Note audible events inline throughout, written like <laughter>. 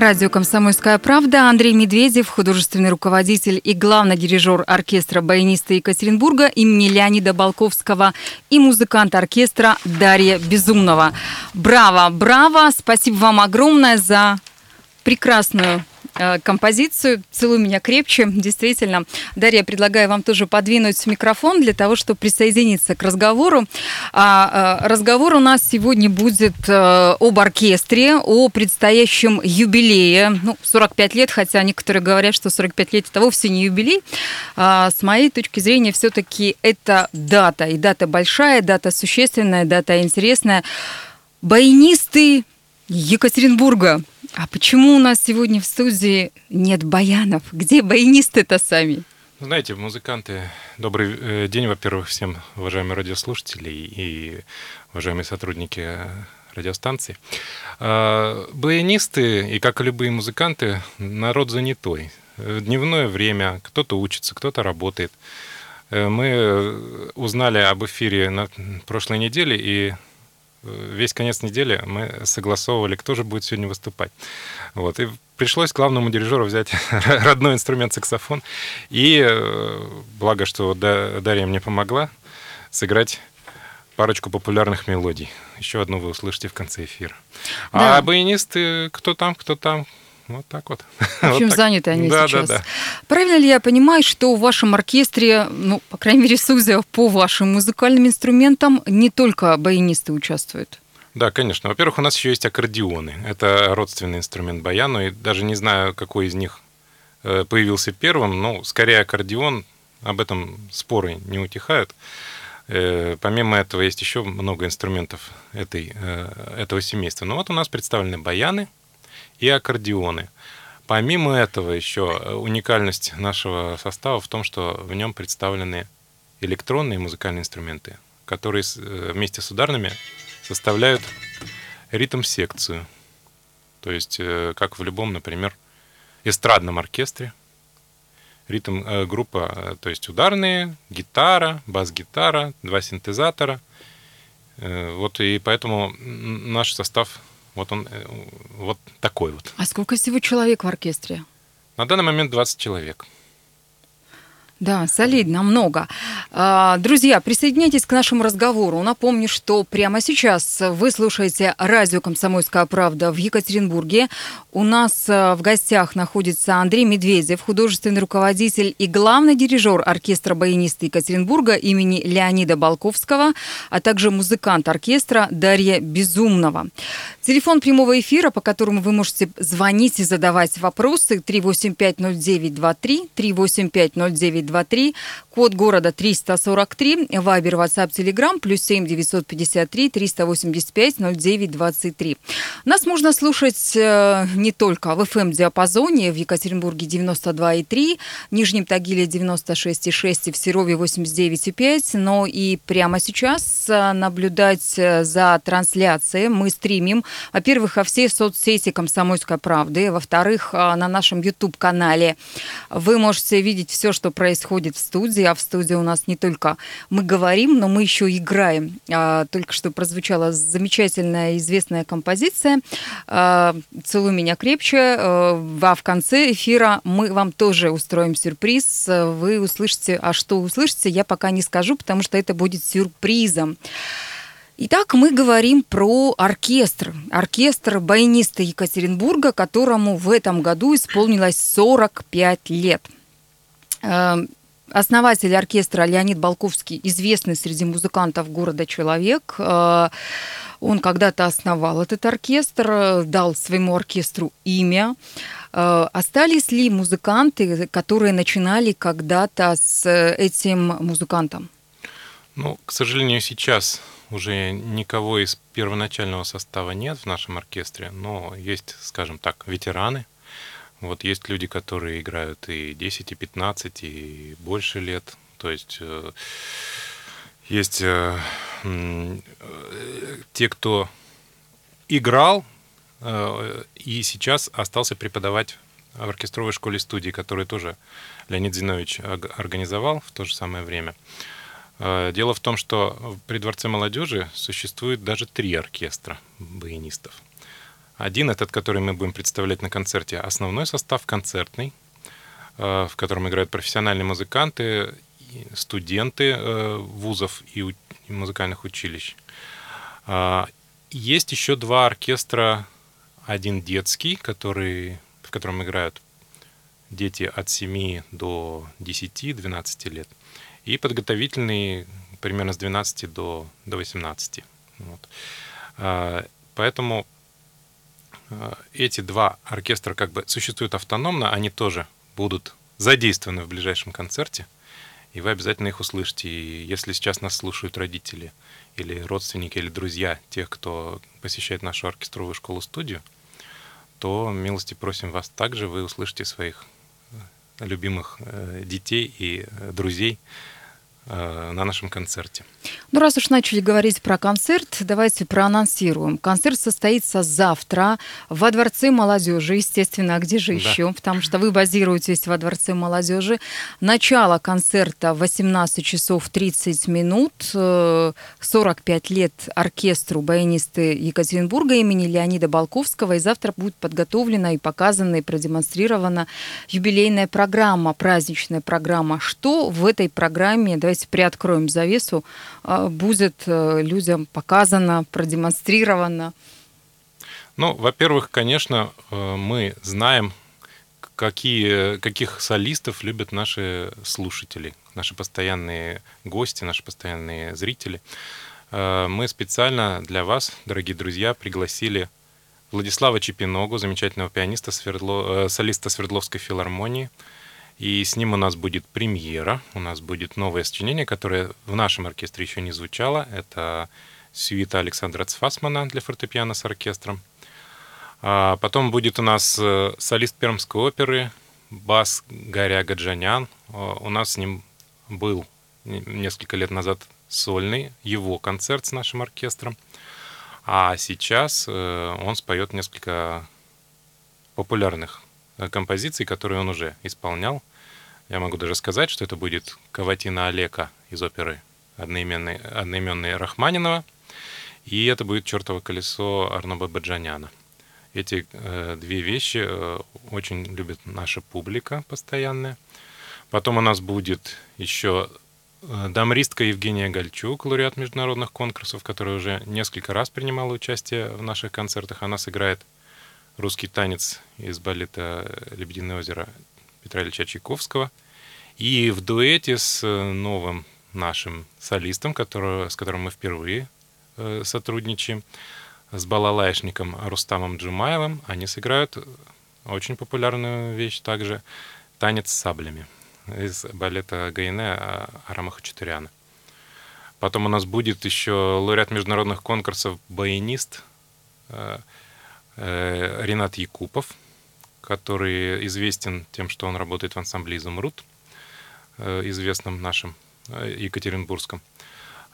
На радио «Комсомольская правда» Андрей Медведев, художественный руководитель и главный дирижер оркестра баяниста Екатеринбурга имени Леонида Балковского и музыкант оркестра Дарья Безумного. Браво, браво! Спасибо вам огромное за прекрасную композицию «Целуй меня крепче». Действительно, Дарья, предлагаю вам тоже подвинуть микрофон для того, чтобы присоединиться к разговору. А, э, разговор у нас сегодня будет э, об оркестре, о предстоящем юбилее. Ну, 45 лет, хотя некоторые говорят, что 45 лет это вовсе не юбилей. А, с моей точки зрения, все-таки это дата. И дата большая, дата существенная, дата интересная. Баянисты Екатеринбурга – а почему у нас сегодня в студии нет баянов? Где баянисты-то сами? Знаете, музыканты, добрый э, день, во-первых, всем уважаемые радиослушатели и уважаемые сотрудники радиостанции. А, баянисты, и как и любые музыканты, народ занятой. Дневное время, кто-то учится, кто-то работает. Э, мы узнали об эфире на прошлой неделе и весь конец недели мы согласовывали, кто же будет сегодня выступать. Вот. И пришлось главному дирижеру взять <laughs> родной инструмент саксофон. И э, благо, что Дарья мне помогла сыграть парочку популярных мелодий. Еще одну вы услышите в конце эфира. Да. А баянисты, кто там, кто там, вот так вот. В общем, <laughs> вот заняты они да, сейчас. Да, да. Правильно ли я понимаю, что в вашем оркестре, ну, по крайней мере, судя по вашим музыкальным инструментам, не только баянисты участвуют? Да, конечно. Во-первых, у нас еще есть аккордеоны. Это родственный инструмент баяну, и даже не знаю, какой из них э, появился первым, но скорее аккордеон, об этом споры не утихают. Э, помимо этого есть еще много инструментов этой, э, этого семейства. Но вот у нас представлены баяны – и аккордеоны. Помимо этого еще э, уникальность нашего состава в том, что в нем представлены электронные музыкальные инструменты, которые э, вместе с ударными составляют ритм-секцию. То есть, э, как в любом, например, эстрадном оркестре, ритм группа, то есть ударные, гитара, бас-гитара, два синтезатора. Вот и поэтому наш состав вот он э, вот такой вот. А сколько всего человек в оркестре? На данный момент 20 человек. Да, солидно, много. А, друзья, присоединяйтесь к нашему разговору. Напомню, что прямо сейчас вы слушаете радио «Комсомольская правда» в Екатеринбурге. У нас э, в гостях находится Андрей Медведев, художественный руководитель и главный дирижер оркестра баяниста Екатеринбурга имени Леонида Балковского, а также музыкант оркестра Дарья Безумного. Телефон прямого эфира, по которому вы можете звонить и задавать вопросы 3850923, 3850923 923, код города 343, Вайбер, WhatsApp, Telegram, плюс 7 953 385 09 23. Нас можно слушать э, не только в FM-диапазоне в Екатеринбурге 92,3, Нижнем Тагиле 96,6 и в Серове 89,5, но и прямо сейчас э, наблюдать э, за трансляцией. Мы стримим, во-первых, во все соцсети «Комсомольской правды», во-вторых, на нашем YouTube-канале. Вы можете видеть все, что происходит происходит в студии, а в студии у нас не только мы говорим, но мы еще играем. А, только что прозвучала замечательная известная композиция а, «Целуй меня крепче», а в конце эфира мы вам тоже устроим сюрприз. Вы услышите, а что услышите, я пока не скажу, потому что это будет сюрпризом. Итак, мы говорим про оркестр. Оркестр баяниста Екатеринбурга, которому в этом году исполнилось 45 лет. Эм, основатель оркестра Леонид Балковский, известный среди музыкантов города человек. Э, он когда-то основал этот оркестр, дал своему оркестру имя. Э, остались ли музыканты, которые начинали когда-то с этим музыкантом? Ну, к сожалению, сейчас уже никого из первоначального состава нет в нашем оркестре, но есть, скажем так, ветераны. Вот есть люди, которые играют и 10, и 15, и больше лет. То есть э, есть э, э, те, кто играл и сейчас остался преподавать в оркестровой школе студии, которую тоже Леонид Зинович организовал в то же самое время. Дело в том, что при Дворце молодежи существует даже три оркестра баянистов. Один, этот, который мы будем представлять на концерте, основной состав концертный, э, в котором играют профессиональные музыканты, студенты э, вузов и музыкальных училищ. А, есть еще два оркестра. Один детский, который, в котором играют дети от 7 до 10-12 лет и подготовительный примерно с 12 до, до 18. Вот. А, поэтому эти два оркестра как бы существуют автономно, они тоже будут задействованы в ближайшем концерте, и вы обязательно их услышите. И если сейчас нас слушают родители или родственники, или друзья тех, кто посещает нашу оркестровую школу-студию, то милости просим вас также, вы услышите своих э, любимых э, детей и э, друзей Э, на нашем концерте. Ну, раз уж начали говорить про концерт, давайте проанонсируем. Концерт состоится завтра во Дворце молодежи, естественно, а где же да. еще? Потому что вы базируетесь во Дворце молодежи. Начало концерта 18 часов 30 минут, 45 э, лет оркестру баянисты Екатеринбурга имени Леонида Балковского. И завтра будет подготовлена и показана, и продемонстрирована юбилейная программа, праздничная программа. Что в этой программе, давайте давайте приоткроем завесу, а, будет э, людям показано, продемонстрировано? Ну, во-первых, конечно, э, мы знаем, какие, каких солистов любят наши слушатели, наши постоянные гости, наши постоянные зрители. Э, мы специально для вас, дорогие друзья, пригласили Владислава Чепиногу, замечательного пианиста, Свердло, солиста Свердловской филармонии, и с ним у нас будет премьера, у нас будет новое сочинение, которое в нашем оркестре еще не звучало. Это сюита Александра Цфасмана для фортепиано с оркестром. А потом будет у нас э, солист Пермской оперы, бас Гаря Гаджанян. У нас с ним был несколько лет назад сольный его концерт с нашим оркестром. А сейчас э, он споет несколько популярных э, композиций, которые он уже исполнял. Я могу даже сказать, что это будет Каватина Олека из оперы одноименной, одноименной Рахманинова, и это будет «Чертово колесо» Арноба Баджаняна. Эти э, две вещи э, очень любит наша публика постоянная. Потом у нас будет еще э, дамристка Евгения Гальчук, лауреат международных конкурсов, которая уже несколько раз принимала участие в наших концертах. Она сыграет русский танец из балета «Лебединое озеро» Петра Ильича Чайковского. И в дуэте с э, новым нашим солистом, который, с которым мы впервые э, сотрудничаем, с балалайшником Рустамом Джумаевым, они сыграют очень популярную вещь также «Танец с саблями» из балета Гайне Арама Хачатуряна. Потом у нас будет еще лауреат международных конкурсов баянист э, Ренат Якупов – который известен тем, что он работает в ансамбле «Изумруд», э, известном нашем э, Екатеринбургском.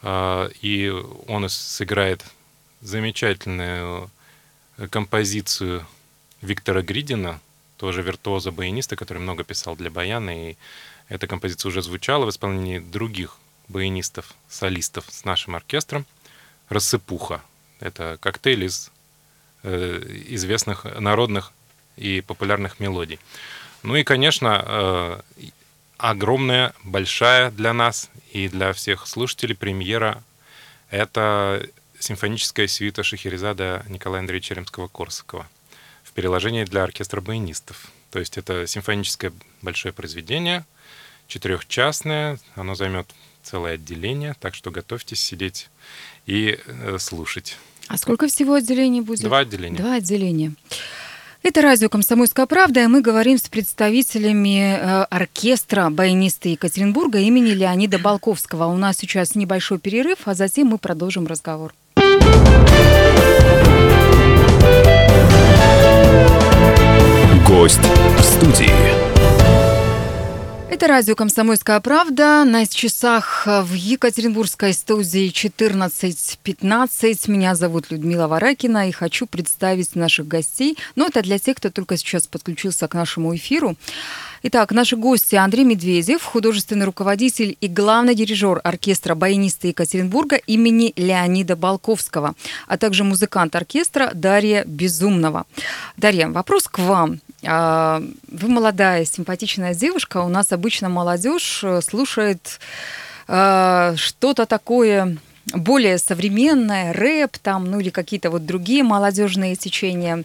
И он сыграет замечательную э, композицию Виктора Гридина, тоже виртуоза баяниста, который много писал для баяна, и эта композиция уже звучала в исполнении других баянистов, солистов с нашим оркестром. «Рассыпуха» — это коктейль из известных народных и популярных мелодий. Ну и, конечно, э, огромная, большая для нас и для всех слушателей премьера — это симфоническая свита Шахерезада Николая Андреевича Ремского-Корсакова в переложении для оркестра баянистов. То есть это симфоническое большое произведение, четырехчастное, оно займет целое отделение, так что готовьтесь сидеть и э, слушать. А сколько всего отделений будет? Два отделения. Два отделения. Это радио «Комсомольская правда», и мы говорим с представителями э, оркестра баянисты Екатеринбурга имени Леонида Балковского. У нас сейчас небольшой перерыв, а затем мы продолжим разговор. Гость в студии. Это радио «Комсомольская правда». На часах в Екатеринбургской студии 14.15. Меня зовут Людмила Варакина и хочу представить наших гостей. Но это для тех, кто только сейчас подключился к нашему эфиру. Итак, наши гости Андрей Медведев, художественный руководитель и главный дирижер оркестра баянисты Екатеринбурга имени Леонида Балковского, а также музыкант оркестра Дарья Безумного. Дарья, вопрос к вам. А, вы молодая, симпатичная девушка. У нас обычно молодежь э, слушает а, что-то такое более современное, рэп там, ну или какие-то вот другие молодежные течения.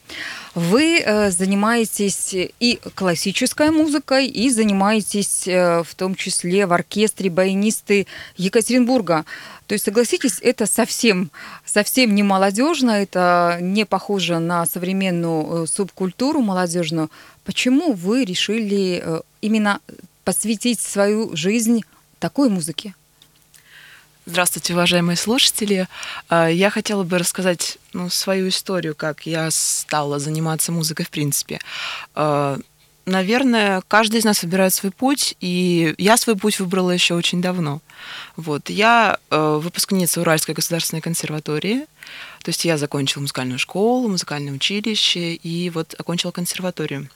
Вы э, занимаетесь и классической музыкой, и занимаетесь э, в том числе в оркестре баянисты Екатеринбурга. То есть, согласитесь, это совсем, совсем не молодежно, это не похоже на современную э, субкультуру молодежную. Почему вы решили именно посвятить свою жизнь такой музыке? Здравствуйте, уважаемые слушатели. А, я хотела бы рассказать ну, свою историю, как я стала заниматься музыкой в принципе. А, наверное, каждый из нас выбирает свой путь, и я свой путь выбрала еще очень давно. Вот. Я э, выпускница Уральской государственной консерватории, то есть я закончила музыкальную школу, музыкальное училище и вот окончила консерваторию.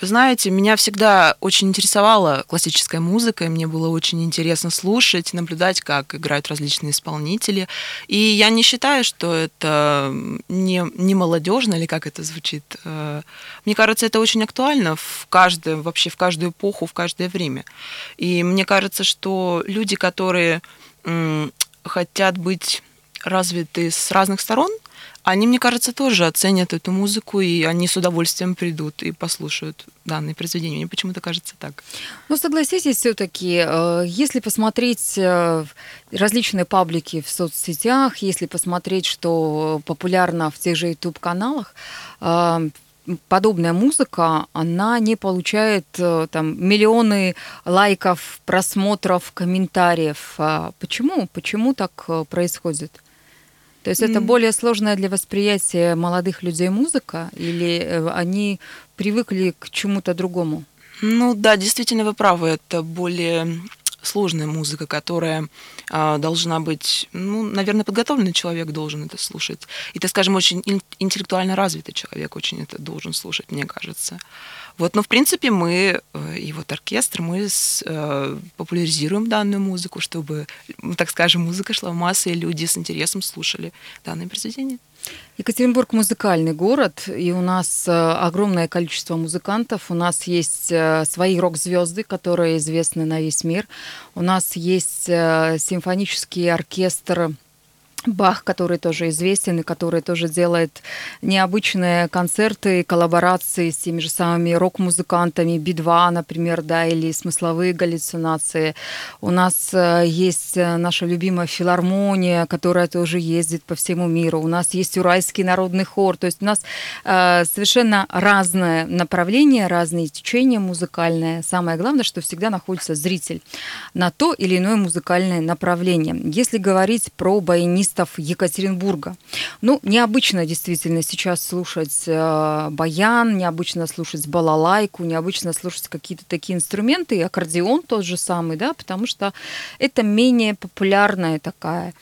Вы знаете, меня всегда очень интересовала классическая музыка, и мне было очень интересно слушать, наблюдать, как играют различные исполнители. И я не считаю, что это не, не молодежно, или как это звучит. Э, мне кажется, это очень актуально в каждое, вообще в каждую эпоху, в каждое время. И мне кажется, что люди, которые хотят быть развиты с разных сторон, они, мне кажется, тоже оценят эту музыку, и они с удовольствием придут и послушают данные произведения. Мне почему-то кажется так. Ну, согласитесь, все-таки, э, если посмотреть э, различные паблики в соцсетях, если посмотреть, что популярно в тех же YouTube-каналах, э, подобная музыка, она не получает там миллионы лайков, просмотров, комментариев. А почему? Почему так происходит? То есть это более сложная для восприятия молодых людей музыка, или э, они привыкли к чему-то другому? Ну да, действительно, вы правы, это более сложная музыка, которая а, должна быть, ну, наверное, подготовленный человек должен это слушать. И, так скажем, очень интеллектуально развитый человек очень это должен слушать, мне кажется. Вот, но в принципе мы э, и вот оркестр мы с, э, популяризируем данную музыку, чтобы, так скажем, музыка шла в массы, и люди с интересом слушали данное произведение. Екатеринбург музыкальный город, и у нас э, огромное количество музыкантов. У нас есть э, свои рок-звезды, которые известны на весь мир. У нас есть симфонический оркестр Бах, который тоже известен и который тоже делает необычные концерты, коллаборации с теми же самыми рок-музыкантами, Би-2, например, да, или смысловые галлюцинации. У нас э, есть э, наша любимая филармония, которая тоже ездит по всему миру. У нас есть Уральский народный хор. То есть у нас э, совершенно разное направление, разные течения музыкальные. Самое главное, что всегда находится зритель на то или иное музыкальное направление. Если говорить про баянист артистов Екатеринбурга. Ну, необычно действительно сейчас слушать э, баян, необычно слушать балалайку, необычно слушать какие-то такие инструменты, и аккордеон тот же самый, да, потому что это менее популярная такая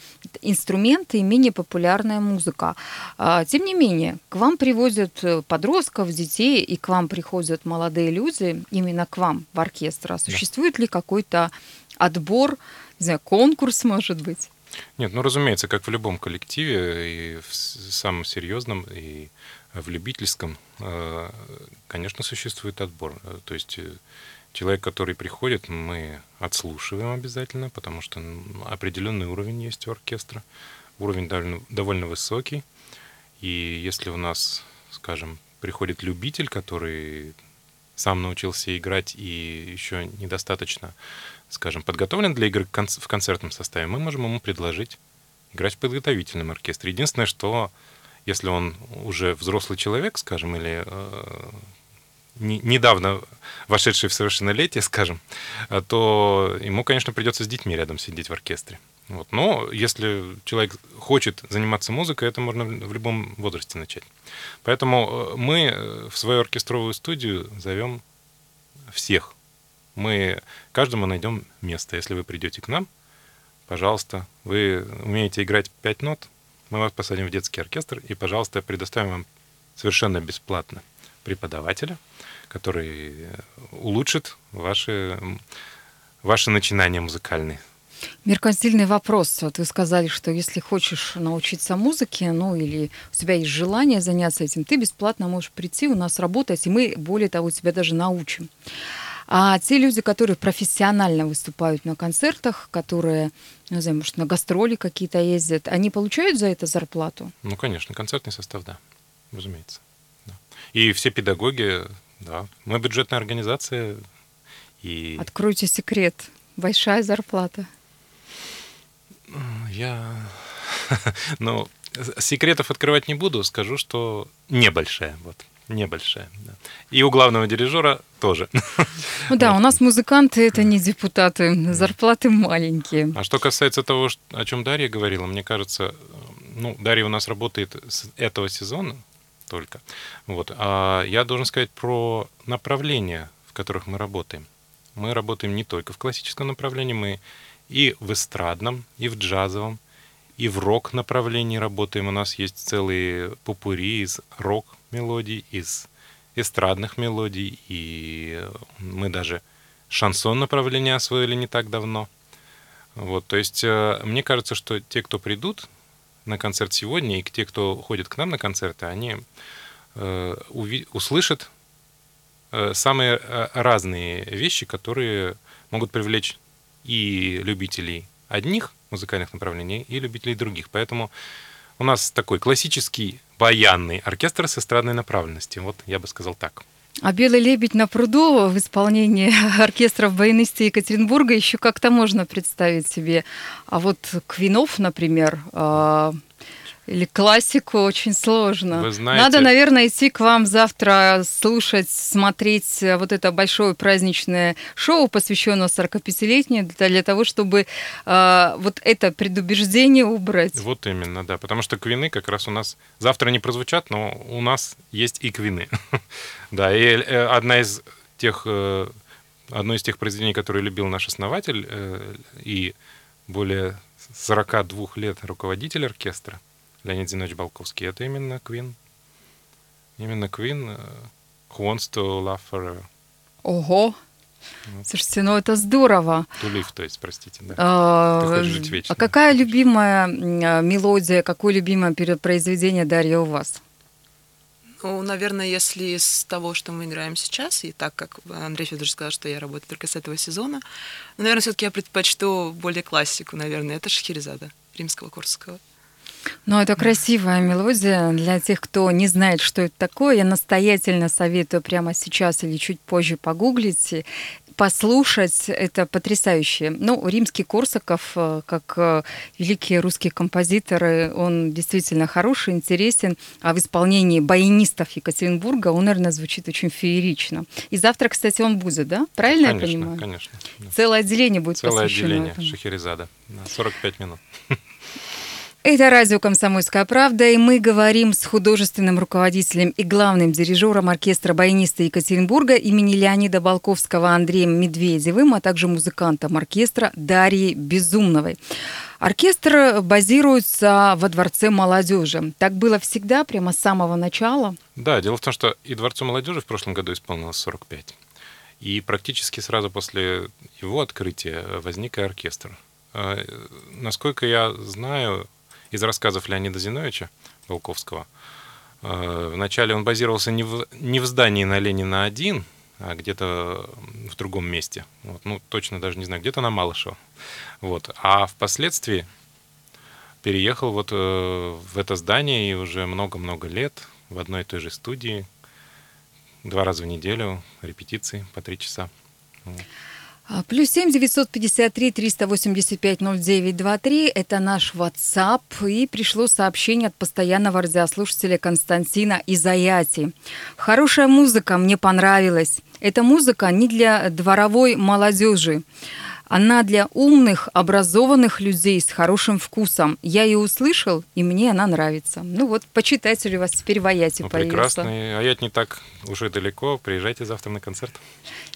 инструменты и менее популярная музыка. А, тем не менее, к вам привозят э, подростков, детей, и к вам приходят молодые люди, именно к вам в оркестр. А существует ли какой-то отбор, не знаю, конкурс, может быть? Нет, ну, разумеется, как в любом коллективе, и в самом серьезном, и в любительском, э, конечно, существует отбор. Э, то есть э, человек, который приходит, мы отслушиваем обязательно, потому что определенный уровень есть у оркестра. Уровень довольно, довольно высокий. И если у нас, скажем, приходит любитель, который сам научился играть и еще недостаточно, скажем, подготовлен для игры в концертном составе, мы можем ему предложить играть в подготовительном оркестре. Единственное, что если он уже взрослый человек, скажем, или э, не, недавно вошедший в совершеннолетие, скажем, э, то ему, конечно, придется с детьми рядом сидеть в оркестре. Вот. Но если человек хочет заниматься музыкой, это можно в любом возрасте начать. Поэтому э, мы э, в свою оркестровую студию зовем всех. Мы каждому найдем место. Если вы придете к нам, пожалуйста, вы умеете играть пять нот, мы вас посадим в детский оркестр и, пожалуйста, предоставим вам совершенно бесплатно преподавателя, который улучшит ваши, ваши начинания музыкальные. Меркантильный вопрос. Вот вы сказали, что если хочешь научиться музыке, ну или у тебя есть желание заняться этим, ты бесплатно можешь прийти у нас работать, и мы, более того, тебя даже научим. А те люди, которые профессионально выступают на концертах, которые, не знаю, может, на гастроли какие-то ездят, они получают за это зарплату? Ну, конечно, концертный состав, да, разумеется. Да. И все педагоги, да. Мы бюджетная организация. И... Откройте секрет. Большая зарплата. Я... <laughs> ну, секретов открывать не буду, скажу, что небольшая. Вот. Небольшая. Да. И у главного дирижера тоже. <laughs> Ну да, у нас музыканты это не депутаты, зарплаты маленькие. А что касается того, о чем Дарья говорила, мне кажется, ну, Дарья у нас работает с этого сезона только. Вот. А я должен сказать про направления, в которых мы работаем. Мы работаем не только в классическом направлении, мы и в эстрадном, и в джазовом, и в рок направлении работаем. У нас есть целые попури из рок-мелодий, из эстрадных мелодий, и мы даже шансон направление освоили не так давно. Вот, то есть э, мне кажется, что те, кто придут на концерт сегодня, и те, кто ходит к нам на концерты, они э, уви- услышат э, самые э, разные вещи, которые могут привлечь и любителей одних музыкальных направлений, и любителей других. Поэтому у нас такой классический баянный оркестр с эстрадной направленностью. Вот я бы сказал так. А «Белый лебедь на пруду» в исполнении <laughs> оркестров баянисты Екатеринбурга еще как-то можно представить себе. А вот Квинов, например, а, или классику очень сложно. Вы знаете... Надо, наверное, идти к вам завтра слушать, смотреть э, вот это большое праздничное шоу, посвященное 45-летию, для того, чтобы э, вот это предубеждение убрать. Вот именно, да. Потому что квины как раз у нас завтра не прозвучат, но у нас есть и квины. <laughs> да, и э, одна из тех, э, одно из тех произведений, которые любил наш основатель и более 42 лет руководитель оркестра, Леонид Зинович Балковский. Это именно Квин. Именно Квин uh, Who Wants to Love Forever. Ого! Вот. Слушайте, ну это здорово. To live, то есть, простите, да. А, Ты жить вечно. А какая любимая мелодия, какое любимое произведение Дарья у вас? Ну, наверное, если с того, что мы играем сейчас, и так как Андрей Федорович сказал, что я работаю только с этого сезона, ну, наверное, все-таки я предпочту более классику, наверное. Это Шахерезада римского Корсакова. Ну, это красивая мелодия. Для тех, кто не знает, что это такое, я настоятельно советую прямо сейчас или чуть позже погуглить послушать, это потрясающе. Ну, римский Корсаков, э, как э, великие русские композиторы, он действительно хороший, интересен, а в исполнении баянистов Екатеринбурга он, наверное, звучит очень феерично. И завтра, кстати, он будет, да? Правильно конечно, я понимаю? Конечно, конечно. Целое отделение будет Целое посвящено отделение этому. Шахерезада. 45 минут. <laughs> Это радио «Комсомольская правда», и мы говорим с художественным руководителем и главным дирижером оркестра баяниста Екатеринбурга имени Леонида Балковского Андреем Медведевым, а также музыкантом оркестра Дарьей Безумновой. Оркестр базируется во Дворце молодежи. Так было всегда, прямо с самого начала? Да, дело в том, что и Дворцу молодежи в прошлом году исполнилось 45. И практически сразу после его открытия возник и оркестр. А, насколько я знаю, из рассказов Леонида Зиновича Волковского. Э, вначале он базировался не в, не в здании на Ленина 1, а где-то в другом месте. Вот, ну, точно даже не знаю, где-то на Малышево. Вот. А впоследствии переехал вот э, в это здание и уже много-много лет в одной и той же студии два раза в неделю, репетиции по три часа. А, плюс семь девятьсот пятьдесят три триста восемьдесят пять ноль девять два три. Это наш WhatsApp. И пришло сообщение от постоянного радиослушателя Константина из Аяти. Хорошая музыка мне понравилась. Эта музыка не для дворовой молодежи. Она для умных, образованных людей с хорошим вкусом. Я ее услышал, и мне она нравится. Ну вот, почитайте ли у вас теперь в Аяте Ну, появился. прекрасно. Аят не так уже далеко. Приезжайте завтра на концерт.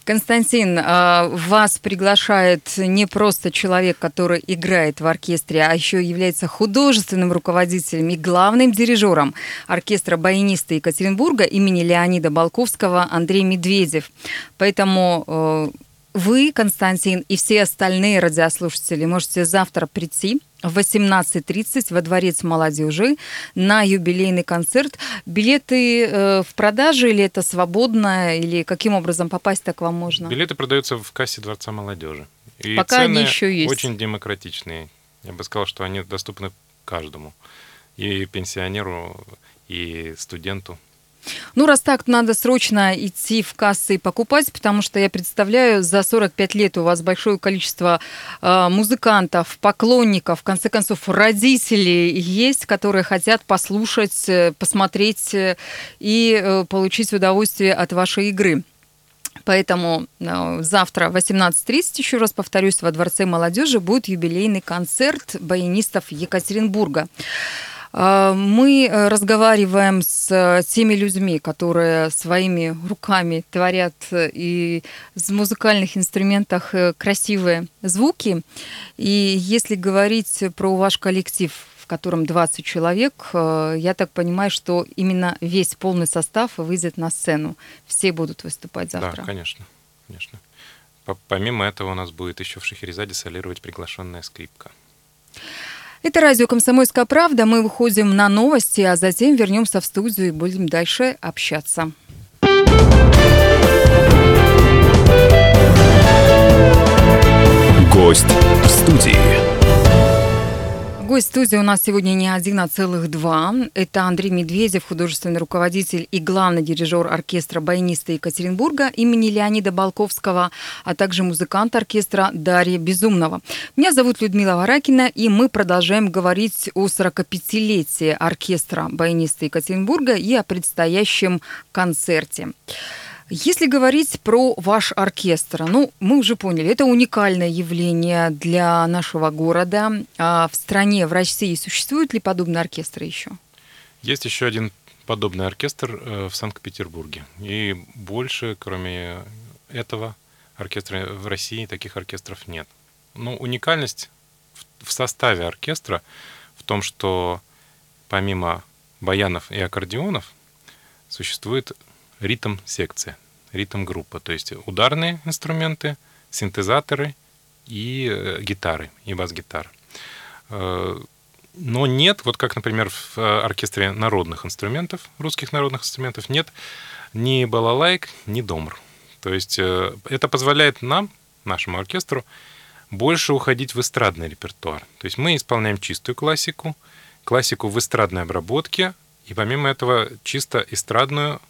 Константин, а, вас приглашает не просто человек, который играет в оркестре, а еще является художественным руководителем и главным дирижером оркестра баяниста Екатеринбурга имени Леонида Балковского Андрей Медведев. Поэтому э, вы, Константин, и все остальные радиослушатели можете завтра прийти в 18.30 во Дворец молодежи на юбилейный концерт. Билеты э, в продаже или это свободно, или каким образом попасть так вам можно? Билеты продаются в кассе Дворца молодежи. И Пока они цены еще есть. очень демократичные. Я бы сказал, что они доступны каждому. И пенсионеру, и студенту. Ну, раз так, надо срочно идти в кассы и покупать, потому что я представляю, за 45 лет у вас большое количество э, музыкантов, поклонников, в конце концов, родителей есть, которые хотят послушать, э, посмотреть э, и э, получить удовольствие от вашей игры. Поэтому э, завтра в 18.30, еще раз повторюсь, во Дворце молодежи будет юбилейный концерт баянистов Екатеринбурга. Э, Мы э, разговариваем с э, теми людьми, которые своими руками творят э, и в музыкальных инструментах красивые звуки. И если говорить про ваш коллектив, в котором 20 человек, я так понимаю, что именно весь полный состав выйдет на сцену. Все будут выступать завтра. Да, конечно. конечно. По- Помимо этого у нас будет еще в Шахерезаде солировать приглашенная скрипка. Это радио «Комсомольская правда». Мы выходим на новости, а затем вернемся в студию и будем дальше общаться. Гость в студии. Гость студии у нас сегодня не один, а целых два. Это Андрей Медведев, художественный руководитель и главный дирижер оркестра баяниста Екатеринбурга имени Леонида Балковского, а также музыкант оркестра Дарья Безумного. Меня зовут Людмила Варакина, и мы продолжаем говорить о 45-летии оркестра баяниста Екатеринбурга и о предстоящем концерте. Если говорить про ваш оркестр, ну, мы уже поняли, это уникальное явление для нашего города. А в стране, в России существуют ли подобные оркестры еще? Есть еще один подобный оркестр э, в Санкт-Петербурге. И больше, кроме этого оркестра в России, таких оркестров нет. Но уникальность в- в составе оркестра в том, что помимо баянов и аккордеонов существует ритм-секция, ритм-группа, то есть ударные инструменты, синтезаторы и э, гитары, и бас-гитара. Э, Но нет, вот как, например, в э, оркестре народных инструментов, русских народных инструментов, нет ни балалайк, ни домр. То есть это позволяет нам, нашему оркестру, больше уходить в эстрадный репертуар. То есть мы исполняем чистую классику, классику в эстрадной обработке, и помимо этого чисто эстрадную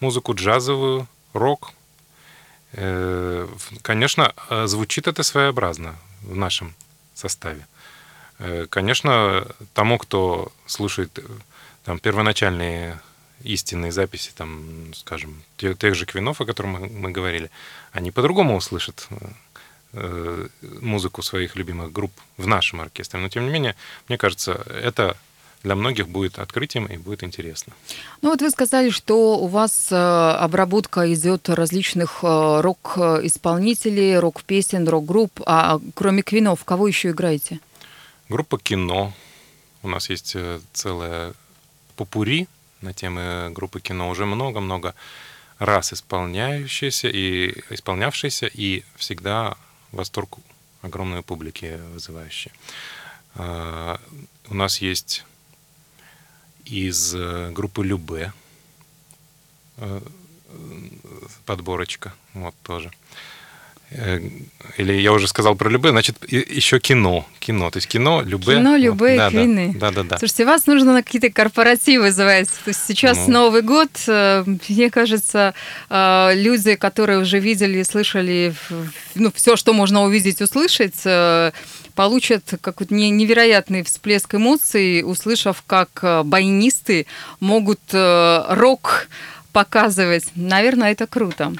музыку, джазовую, рок. Э, Конечно, э, звучит это своеобразно в нашем составе. Э, Конечно, тому, кто слушает там, первоначальные истинные записи, там, скажем, те- тех же Квинов, о которых мы, мы говорили, они по-другому услышат музыку своих любимых групп в нашем оркестре. Но, тем не менее, мне кажется, это для многих будет открытием и будет интересно. Ну вот вы сказали, что у вас э, обработка идет различных э, рок-исполнителей, рок-песен, рок-групп. А кроме Квинов, кого еще играете? Группа кино. У нас есть э, целая попури на темы группы кино. Уже много-много раз исполняющиеся и исполнявшиеся, и всегда восторг огромной публики вызывающие. А, У нас есть из э, группы Любе э, подборочка, вот тоже. Э, или я уже сказал про любые, значит, еще кино. Кино, то есть кино, любые. Кино, любые, да, квины. Да, да, да. Слушайте, вас нужно на какие-то корпоративы звать. То есть сейчас ну. Новый год, э, мне кажется, э, люди, которые уже видели, слышали, ну, все, что можно увидеть, услышать, получат какой-то невероятный всплеск эмоций, услышав, как баянисты могут рок показывать. Наверное, это круто.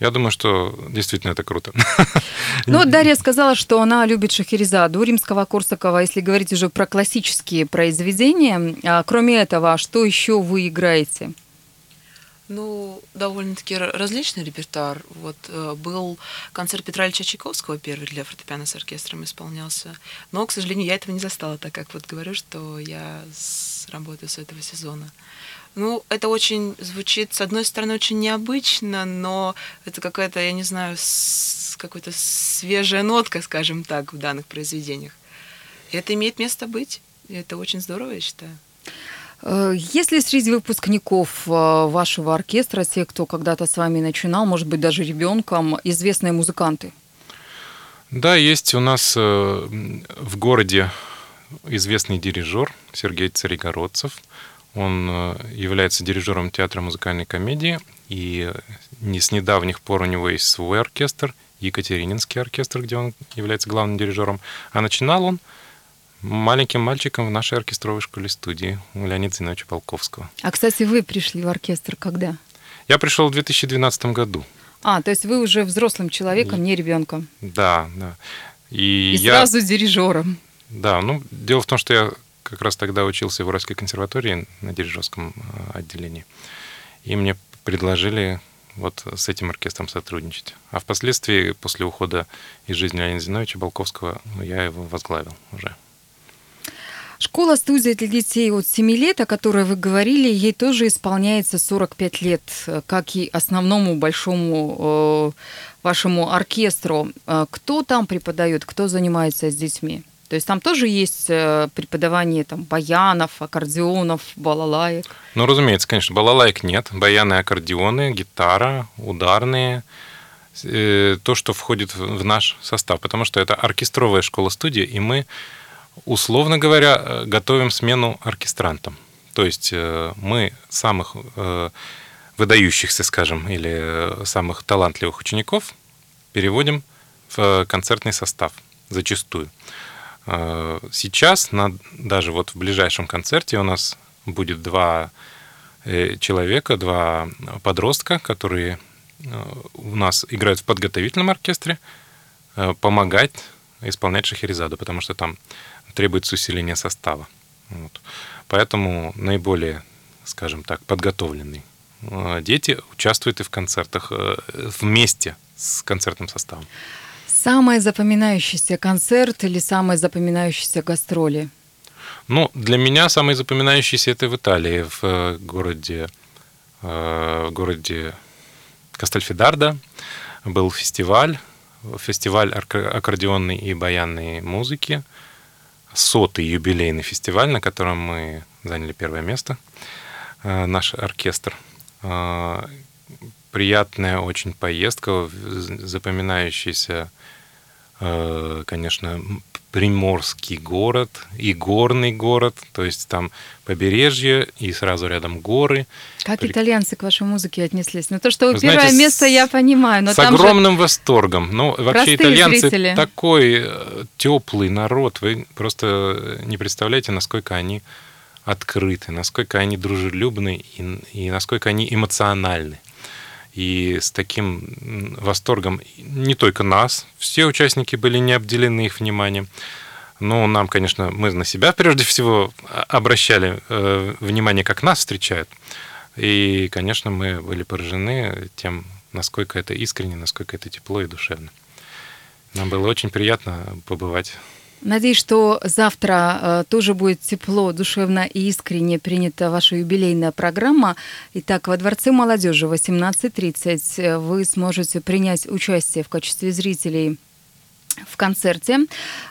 Я думаю, что действительно это круто. <laughs> Ну, Дарья сказала, что она любит Шахерезаду, римского Корсакова, если говорить уже про классические произведения. А кроме этого, что еще вы играете? Ну, довольно-таки различный репертуар. Вот э, был концерт Петра Ильича Чайковского первый для фортепиано с оркестром исполнялся. Но, к сожалению, я этого не застала, так как вот говорю, что я работаю с этого сезона. Ну, это очень звучит, с одной стороны, очень необычно, но это какая-то, я не знаю, какая-то свежая нотка, скажем так, в данных произведениях. И это имеет место быть. И это очень здорово, я считаю. Э, есть ли среди выпускников э, вашего оркестра, те, кто когда-то с вами начинал, может быть, даже ребенком, известные музыканты? Да, есть у нас э, в городе известный дирижер Сергей Царегородцев. Он э, является дирижером театра музыкальной комедии, и не с недавних пор у него есть свой оркестр, Екатерининский оркестр, где он является главным дирижером. А начинал он маленьким мальчиком в нашей оркестровой школе студии у Леонида Зиновича Полковского. А, кстати, вы пришли в оркестр когда? Я пришел в 2012 году. А, то есть вы уже взрослым человеком, не ребенком. Да, да. И, и я... сразу дирижером. Да, ну, дело в том, что я как раз тогда учился в Уральской консерватории на дирижерском э, отделении. И мне предложили вот с этим оркестром сотрудничать. А впоследствии, после ухода из жизни Леонида Зиновича Балковского, ну, я его возглавил уже. Школа-студия для детей от 7 лет, о которой вы говорили, ей тоже исполняется 45 лет, как и основному большому э, вашему оркестру. Э, кто там преподает, кто занимается с детьми? То есть там тоже есть э, преподавание там, баянов, аккордеонов, балалаек. Ну, разумеется, конечно, балалаек нет. Баяны, аккордеоны, гитара, ударные. Э, то, что входит в наш состав. Потому что это оркестровая школа-студия, и мы, условно говоря, э, готовим смену оркестрантам. То есть мы самых выдающихся, скажем, или самых талантливых учеников переводим в концертный состав зачастую. Э, сейчас, на, даже вот в ближайшем концерте у нас будет два э, человека, два подростка, которые э, у нас играют в подготовительном оркестре, помогать исполнять Шахерезаду, потому что там требуется усиление состава. Вот. Поэтому наиболее, скажем так, подготовленные дети участвуют и в концертах вместе с концертным составом. Самый запоминающийся концерт или самые запоминающиеся гастроли? Ну, для меня самый запоминающийся это в Италии, в э, городе, э, в городе Кастельфидарда. Был фестиваль, фестиваль аккордеонной и баянной музыки, сотый юбилейный фестиваль, на котором мы заняли первое место, э, наш оркестр. Приятная очень поездка, запоминающийся Э, конечно, приморский город и горный город, то есть там побережье и сразу рядом горы. Как При... итальянцы к вашей музыке отнеслись? Ну то, что вы первое место, я понимаю, но с огромным же... восторгом. Ну вообще итальянцы зрители. такой э, теплый народ, вы просто не представляете, насколько они открыты, насколько они дружелюбны и, и насколько они эмоциональны и с таким восторгом не только нас, все участники были не обделены их вниманием. Но нам, конечно, мы на себя прежде всего обращали э, внимание, как нас встречают. И, конечно, мы были поражены тем, насколько это искренне, насколько это тепло и душевно. Нам было очень приятно побывать Надеюсь, что завтра э, тоже будет тепло, душевно и искренне принята ваша юбилейная программа. Итак, во Дворце молодежи 18.30 э, вы сможете принять участие в качестве зрителей в концерте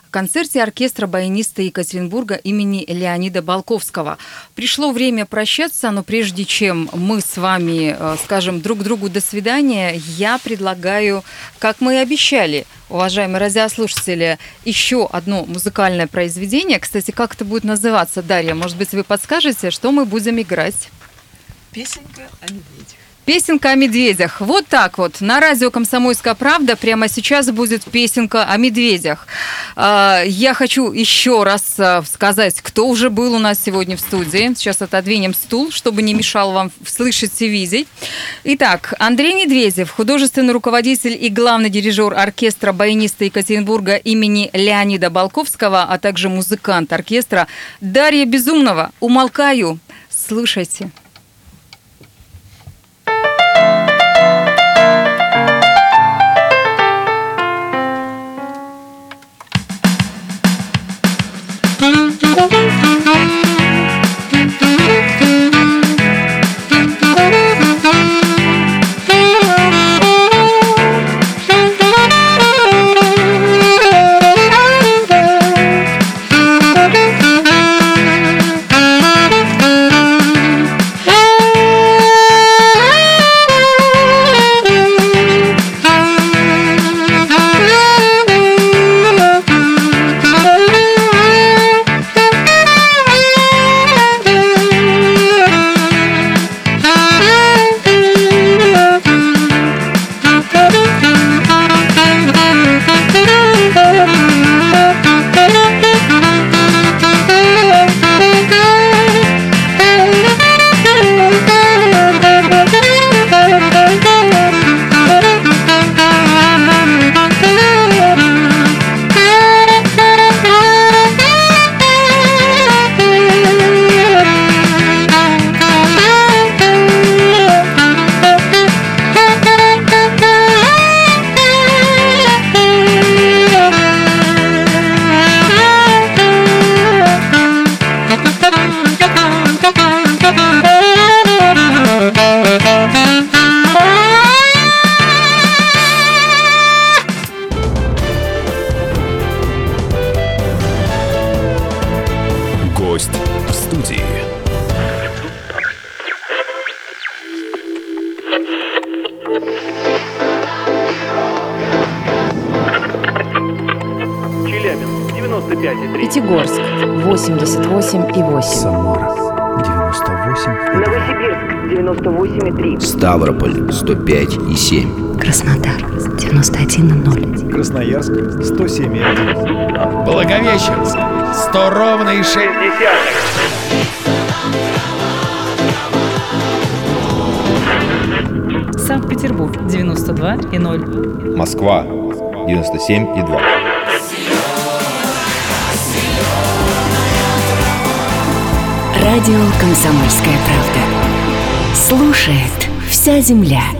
концерте оркестра баяниста Екатеринбурга имени Леонида Балковского. Пришло время прощаться, но прежде чем мы с вами э, скажем друг другу до свидания, я предлагаю, как мы и обещали, уважаемые радиослушатели, еще одно музыкальное произведение. Кстати, как это будет называться, Дарья? Может быть, вы подскажете, что мы будем играть? Песенка о медведях. Песенка о медведях. Вот так вот. На радио «Комсомольская правда» прямо сейчас будет песенка о медведях. А, я хочу еще раз а, сказать, кто уже был у нас сегодня в студии. Сейчас отодвинем стул, чтобы не мешал вам слышать и видеть. Итак, Андрей Медведев, художественный руководитель и главный дирижер оркестра баяниста Екатеринбурга имени Леонида Балковского, а также музыкант оркестра Дарья Безумного. Умолкаю. Слушайте. 98,3. Ставрополь 105,7. Краснодар 91,0. Красноярск 107,1. Благовещенск 100 ровно и 6. Санкт-Петербург 92,0. Москва 97,2. Радио «Комсомольская правда». Слушает вся земля.